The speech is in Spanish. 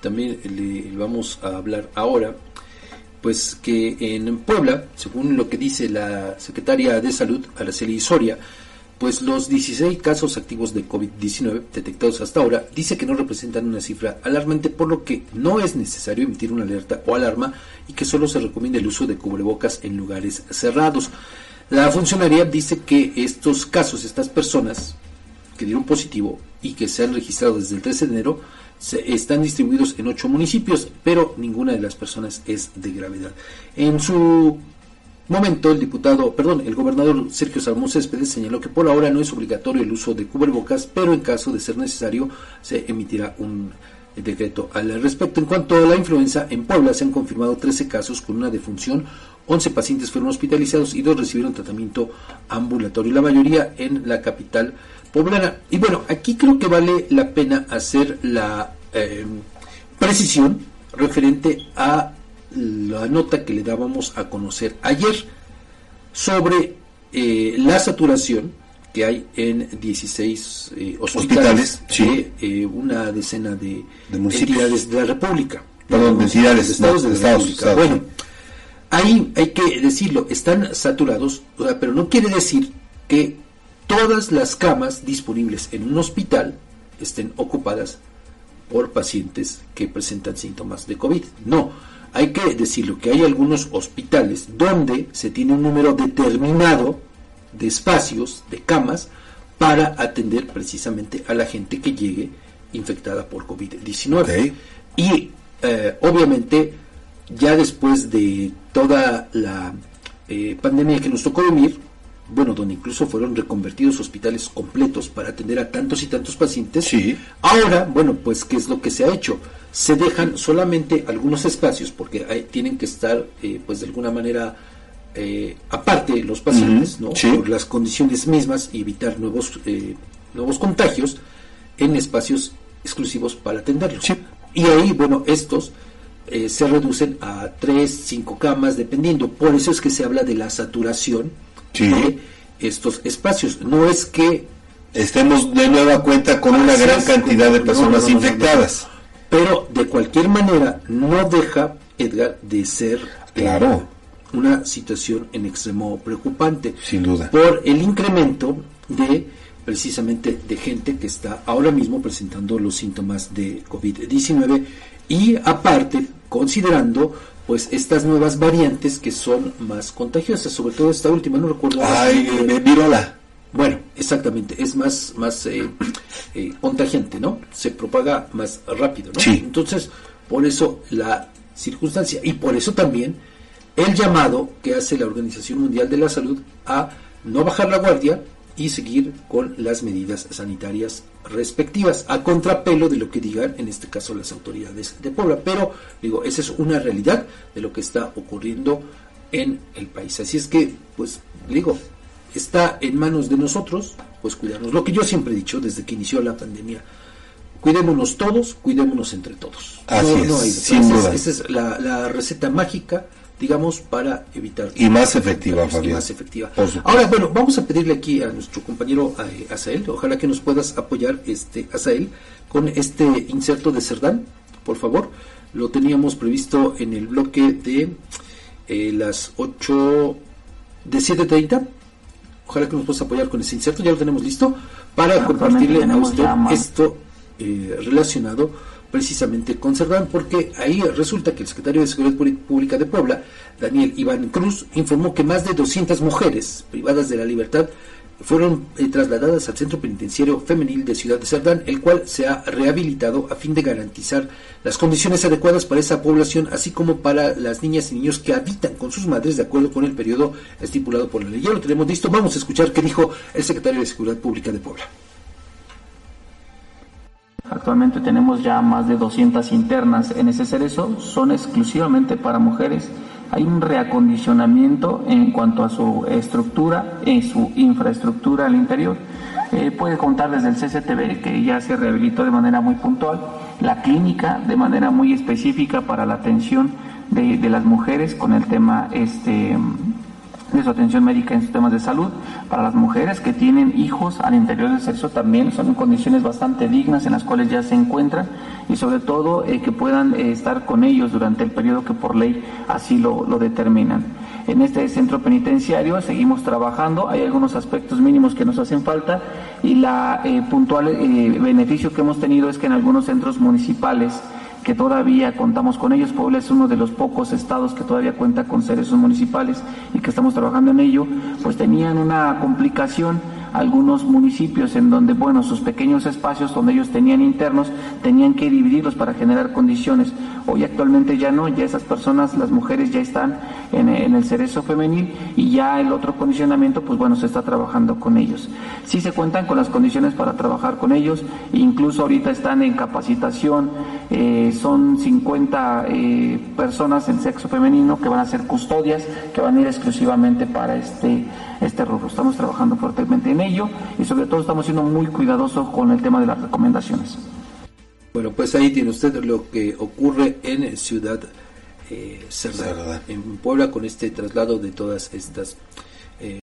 también le vamos a hablar ahora, pues que en Puebla, según lo que dice la secretaria de Salud, Araceli Soria, pues los 16 casos activos de COVID-19 detectados hasta ahora dice que no representan una cifra alarmante, por lo que no es necesario emitir una alerta o alarma y que solo se recomienda el uso de cubrebocas en lugares cerrados. La funcionaria dice que estos casos, estas personas que dieron positivo y que se han registrado desde el 13 de enero, se, están distribuidos en ocho municipios, pero ninguna de las personas es de gravedad. En su momento, el diputado, perdón, el gobernador Sergio Salmón Céspedes señaló que por ahora no es obligatorio el uso de cubrebocas, pero en caso de ser necesario se emitirá un decreto al respecto. En cuanto a la influenza, en Puebla se han confirmado 13 casos con una defunción, 11 pacientes fueron hospitalizados y dos recibieron tratamiento ambulatorio, la mayoría en la capital poblana. Y bueno, aquí creo que vale la pena hacer la eh, precisión referente a la nota que le dábamos a conocer ayer sobre eh, la saturación que hay en 16 eh, hospitales, de una decena de, entidades de la República. Perdón, de entidades de estados de, la República. Bueno, ahí hay que decirlo, están saturados, pero no quiere decir que todas las camas disponibles en un hospital estén ocupadas por pacientes que presentan síntomas de COVID. No, hay que decirlo que hay algunos hospitales donde se tiene un número determinado de espacios, de camas, para atender precisamente a la gente que llegue infectada por COVID-19. Y eh, obviamente ya después de toda la eh, pandemia que nos tocó vivir, bueno, donde incluso fueron reconvertidos hospitales completos para atender a tantos y tantos pacientes. Sí. Ahora, bueno, pues, ¿qué es lo que se ha hecho? Se dejan solamente algunos espacios, porque tienen que estar, eh, pues, de alguna manera, eh, aparte los pacientes, ¿no? Por las condiciones mismas y evitar nuevos, eh, nuevos contagios en espacios exclusivos para atenderlos. Y ahí, bueno, estos se reducen a tres, cinco camas, dependiendo. Por eso es que se habla de la saturación de estos espacios. No es que estemos de nueva cuenta con una gran cantidad de personas infectadas. Pero de cualquier manera no deja, Edgar, de ser claro. una situación en extremo preocupante. Sin duda. Por el incremento de precisamente de gente que está ahora mismo presentando los síntomas de COVID-19 y aparte considerando pues estas nuevas variantes que son más contagiosas, sobre todo esta última, no recuerdo. Ay, eh, virola. Bueno, exactamente, es más, más eh, eh, contagiante, ¿no? Se propaga más rápido, ¿no? Sí. Entonces, por eso la circunstancia y por eso también el llamado que hace la Organización Mundial de la Salud a no bajar la guardia y seguir con las medidas sanitarias respectivas, a contrapelo de lo que digan en este caso las autoridades de Puebla. Pero digo, esa es una realidad de lo que está ocurriendo en el país. Así es que, pues, digo, está en manos de nosotros, pues cuidarnos. Lo que yo siempre he dicho desde que inició la pandemia, cuidémonos todos, cuidémonos entre todos. Así es, esa, es la, la receta mágica digamos, para evitar... Y más efectiva, Fabián. más efectiva. Ahora, bueno, vamos a pedirle aquí a nuestro compañero eh, Asael, ojalá que nos puedas apoyar, este Asael, con este inserto de Cerdán, por favor. Lo teníamos previsto en el bloque de eh, las 8 de 7.30. Ojalá que nos puedas apoyar con ese inserto, ya lo tenemos listo, para compartirle a usted esto eh, relacionado precisamente con porque ahí resulta que el secretario de Seguridad Pública de Puebla, Daniel Iván Cruz, informó que más de 200 mujeres privadas de la libertad fueron eh, trasladadas al Centro Penitenciario Femenil de Ciudad de Cerdán, el cual se ha rehabilitado a fin de garantizar las condiciones adecuadas para esa población, así como para las niñas y niños que habitan con sus madres de acuerdo con el periodo estipulado por la ley. Ya lo tenemos listo, vamos a escuchar qué dijo el secretario de Seguridad Pública de Puebla. Actualmente tenemos ya más de 200 internas en ese cerezo, son exclusivamente para mujeres. Hay un reacondicionamiento en cuanto a su estructura, en su infraestructura al interior. Eh, puede contar desde el CCTV, que ya se rehabilitó de manera muy puntual, la clínica de manera muy específica para la atención de, las mujeres con el tema este, de su atención médica en sistemas de salud. Para las mujeres que tienen hijos al interior del sexo también son condiciones bastante dignas en las cuales ya se encuentran y sobre todo eh, que puedan eh, estar con ellos durante el periodo que por ley así lo, lo determinan. En este centro penitenciario seguimos trabajando, hay algunos aspectos mínimos que nos hacen falta y la eh, puntual beneficio que hemos tenido es que en algunos centros municipales que todavía contamos con ellos. Puebla es uno de los pocos estados que todavía cuenta con seres municipales y que estamos trabajando en ello, pues tenían una complicación algunos municipios en donde, bueno, sus pequeños espacios donde ellos tenían internos, tenían que dividirlos para generar condiciones. Hoy actualmente ya no, ya esas personas, las mujeres ya están en, el cerezo femenil y ya el otro condicionamiento, pues bueno, se está trabajando con ellos. Sí se cuentan con las condiciones para trabajar con ellos, incluso ahorita están en capacitación, eh, son 50 eh, personas en sexo femenino que van a ser custodias, que van a ir exclusivamente para este este rubro. Estamos trabajando fuertemente en ello y sobre todo estamos siendo muy cuidadosos con el tema de las recomendaciones. Bueno, pues ahí tiene usted lo que ocurre en Ciudad eh, en Puebla, con este traslado de todas estas